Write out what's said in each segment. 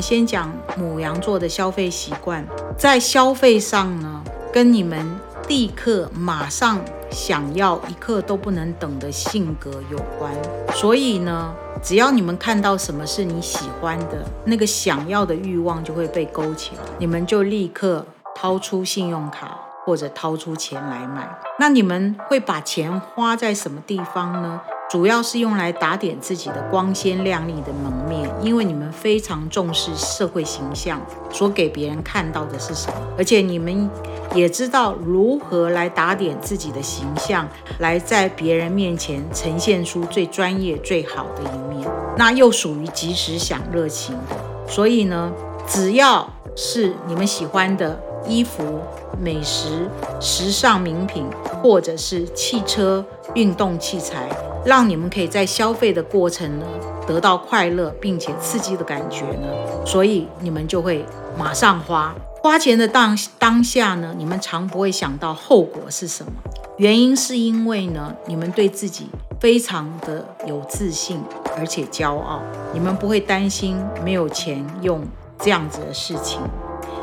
先讲母羊座的消费习惯，在消费上呢，跟你们立刻马上想要一刻都不能等的性格有关。所以呢，只要你们看到什么是你喜欢的，那个想要的欲望就会被勾起来，你们就立刻掏出信用卡或者掏出钱来买。那你们会把钱花在什么地方呢？主要是用来打点自己的光鲜亮丽的门面，因为你们非常重视社会形象，所给别人看到的是什么，而且你们也知道如何来打点自己的形象，来在别人面前呈现出最专业、最好的一面。那又属于及时享乐型的，所以呢，只要是你们喜欢的衣服、美食、时尚名品，或者是汽车、运动器材。让你们可以在消费的过程呢得到快乐并且刺激的感觉呢，所以你们就会马上花花钱的当当下呢，你们常不会想到后果是什么。原因是因为呢，你们对自己非常的有自信，而且骄傲，你们不会担心没有钱用这样子的事情。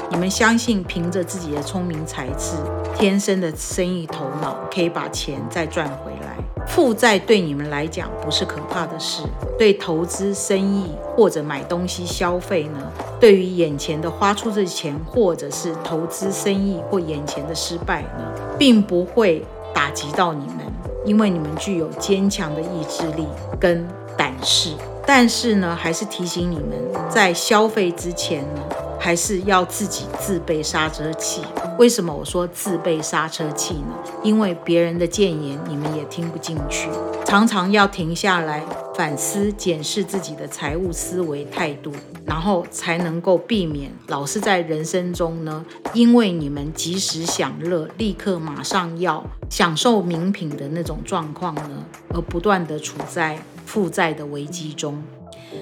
你们相信凭着自己的聪明才智、天生的生意头脑，可以把钱再赚回来。负债对你们来讲不是可怕的事，对投资、生意或者买东西消费呢？对于眼前的花出这钱，或者是投资、生意或眼前的失败呢，并不会打击到你们，因为你们具有坚强的意志力跟胆识。但是呢，还是提醒你们，在消费之前呢。还是要自己自备刹车器。为什么我说自备刹车器呢？因为别人的谏言你们也听不进去，常常要停下来反思、检视自己的财务思维态度，然后才能够避免老是在人生中呢，因为你们及时享乐、立刻马上要享受名品的那种状况呢，而不断的处在负债的危机中。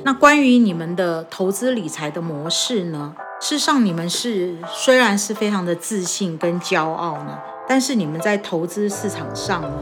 那关于你们的投资理财的模式呢？事实上，你们是虽然是非常的自信跟骄傲呢，但是你们在投资市场上呢，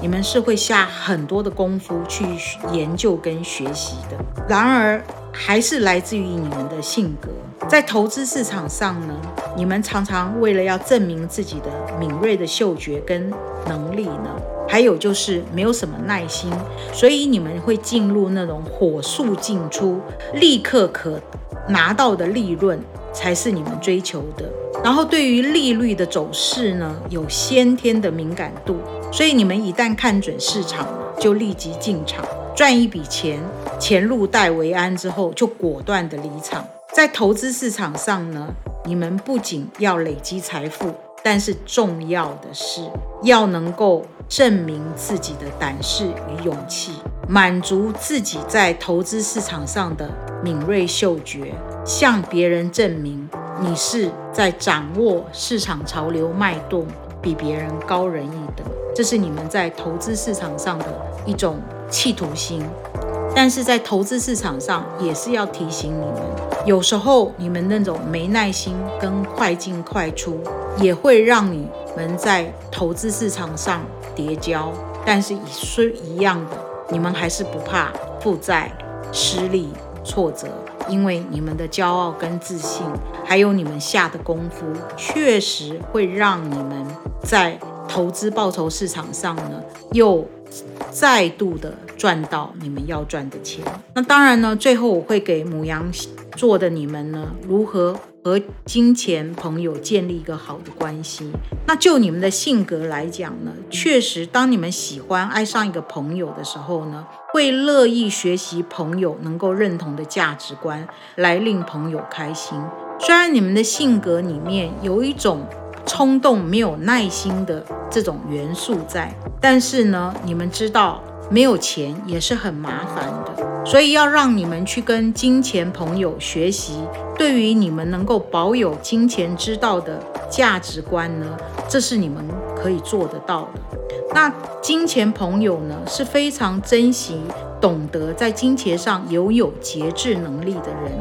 你们是会下很多的功夫去研究跟学习的。然而，还是来自于你们的性格，在投资市场上呢，你们常常为了要证明自己的敏锐的嗅觉跟能力呢，还有就是没有什么耐心，所以你们会进入那种火速进出、立刻可拿到的利润。才是你们追求的。然后对于利率的走势呢，有先天的敏感度，所以你们一旦看准市场，就立即进场赚一笔钱，钱入袋为安之后，就果断的离场。在投资市场上呢，你们不仅要累积财富，但是重要的是要能够证明自己的胆识与勇气，满足自己在投资市场上的敏锐嗅觉。向别人证明你是在掌握市场潮流脉动，比别人高人一等，这是你们在投资市场上的一种企图心。但是在投资市场上，也是要提醒你们，有时候你们那种没耐心跟快进快出，也会让你们在投资市场上跌跤。但是是一样的，你们还是不怕负债、失利、挫折。因为你们的骄傲跟自信，还有你们下的功夫，确实会让你们在投资报酬市场上呢，又再度的赚到你们要赚的钱。那当然呢，最后我会给母羊座的你们呢，如何和金钱朋友建立一个好的关系。那就你们的性格来讲呢，确实，当你们喜欢爱上一个朋友的时候呢，会乐意学习朋友能够认同的价值观，来令朋友开心。虽然你们的性格里面有一种冲动、没有耐心的这种元素在，但是呢，你们知道。没有钱也是很麻烦的，所以要让你们去跟金钱朋友学习，对于你们能够保有金钱之道的价值观呢，这是你们可以做得到的。那金钱朋友呢是非常珍惜、懂得在金钱上拥有节制能力的人，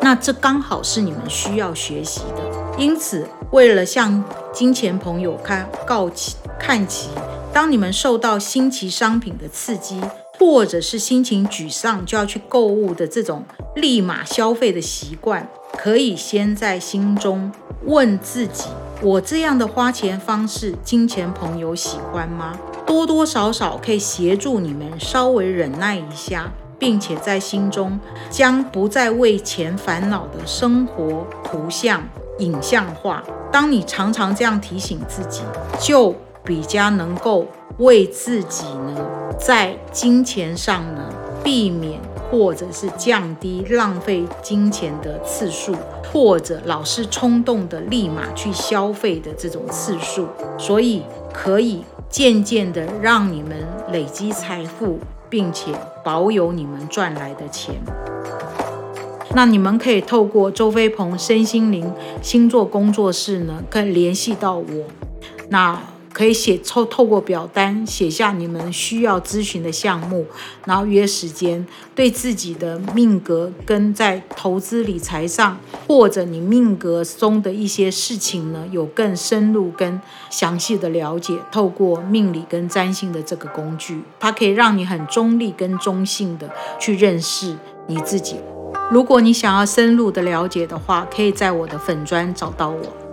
那这刚好是你们需要学习的。因此，为了向金钱朋友看告齐看齐。当你们受到新奇商品的刺激，或者是心情沮丧就要去购物的这种立马消费的习惯，可以先在心中问自己：我这样的花钱方式，金钱朋友喜欢吗？多多少少可以协助你们稍微忍耐一下，并且在心中将不再为钱烦恼的生活图像影像化。当你常常这样提醒自己，就。比较能够为自己呢，在金钱上呢避免或者是降低浪费金钱的次数，或者老是冲动的立马去消费的这种次数，所以可以渐渐的让你们累积财富，并且保有你们赚来的钱。那你们可以透过周飞鹏身心灵星座工作室呢，可以联系到我。那。可以写透透过表单写下你们需要咨询的项目，然后约时间，对自己的命格跟在投资理财上，或者你命格中的一些事情呢，有更深入跟详细的了解。透过命理跟占星的这个工具，它可以让你很中立跟中性的去认识你自己。如果你想要深入的了解的话，可以在我的粉砖找到我。